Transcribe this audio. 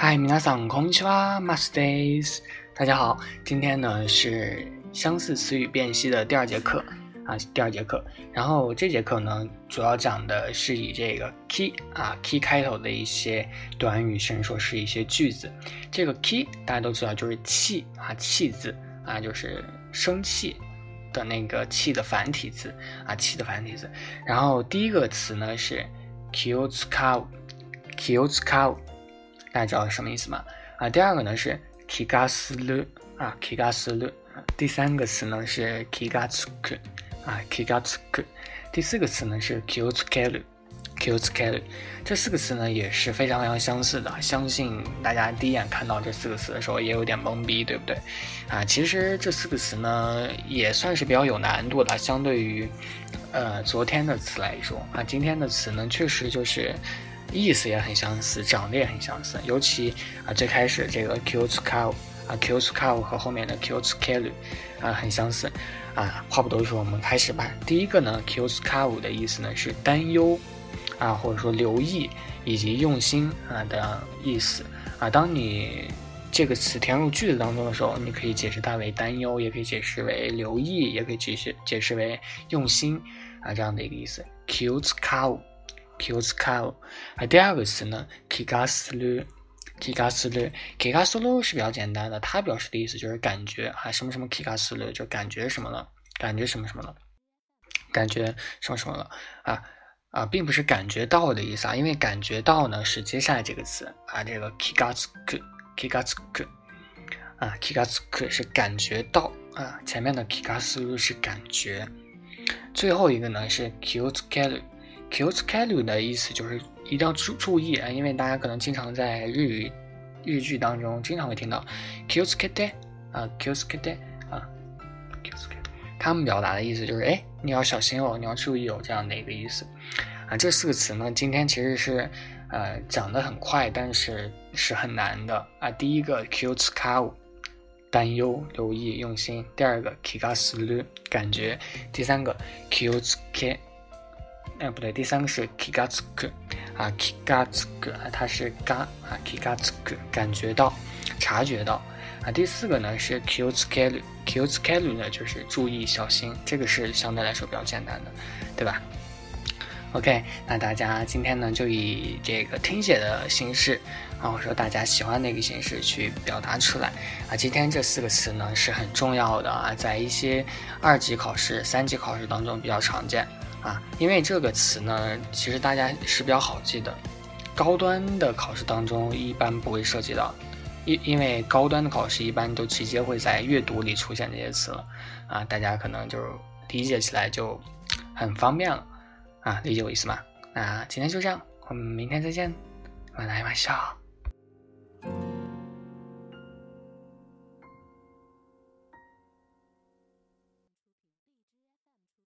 嗨，皆さんこんにちは、マスです。大家好，今天呢是相似词语辨析的第二节课啊，第二节课。然后这节课呢，主要讲的是以这个 key 啊 key 开头的一些短语，甚至说是一些句子。这个 key 大家都知道，就是气啊气字啊，就是生气的那个气的繁体字啊气的繁体字。然后第一个词呢是 kiotsuka，kiotsuka。 大家知道是什么意思吗？啊，第二个呢是 kigasuru 啊，kigasuru。第三个词呢是 kigatsuku 啊，kigatsuku。第四个词呢是 kyotsukeru，kyotsukeru。这四个词呢也是非常非常相似的，相信大家第一眼看到这四个词的时候也有点懵逼，对不对？啊，其实这四个词呢也算是比较有难度的，相对于呃昨天的词来说啊，今天的词呢确实就是。意思也很相似，长得也很相似，尤其啊最开始这个 kyotsuka 啊 kyotsuka 和后面的 kyotsukeru 啊很相似啊。话不多说，我们开始吧。第一个呢，kyotsuka 的意思呢是担忧啊，或者说留意以及用心啊的意思啊。当你这个词填入句子当中的时候，你可以解释它为担忧，也可以解释为留意，也可以解释解释为用心啊这样的一个意思。Kyotsuka k i o s k a 啊，第二个词呢，kigasuru，kigasuru，kigasuru 是比较简单的，它表示的意思就是感觉啊，什么什么 kigasuru 就感觉什么了，感觉什么什么了，感觉什么什么了啊啊，并不是感觉到的意思啊，因为感觉到呢是接下来这个词啊，这个 kigatsuku，kigatsuku，啊，kigatsuku 是感觉到啊，前面的 kigasuru 是感觉，最后一个呢是 kyotsukeru。K i o s k a l u 的意思就是一定要注注意啊，因为大家可能经常在日语日剧当中经常会听到 k i o s k a t e 啊 k i o s k a t e 啊 k i o s k a t e 他们表达的意思就是哎，你要小心哦，你要注意哦这样的一个意思啊。这四个词呢，今天其实是呃讲的很快，但是是很难的啊。第一个 k i o s k a u 担忧、留意、用心；第二个 kigasuru 感觉；第三个 k i o s k a 哎，不对，第三个是 kigatsuku 啊，kigatsuku 啊，它是嘎啊，kigatsuku 感觉到、察觉到啊。第四个呢是 kyotsukeru，kyotsukeru 呢就是注意、小心，这个是相对来说比较简单的，对吧？OK，那大家今天呢就以这个听写的形式，啊，或者说大家喜欢的一个形式去表达出来啊。今天这四个词呢是很重要的啊，在一些二级考试、三级考试当中比较常见。啊，因为这个词呢，其实大家是比较好记的，高端的考试当中一般不会涉及到，因因为高端的考试一般都直接会在阅读里出现这些词了，啊，大家可能就理解起来就很方便了，啊，理解我意思吗？那今天就这样，我们明天再见，晚安，晚笑。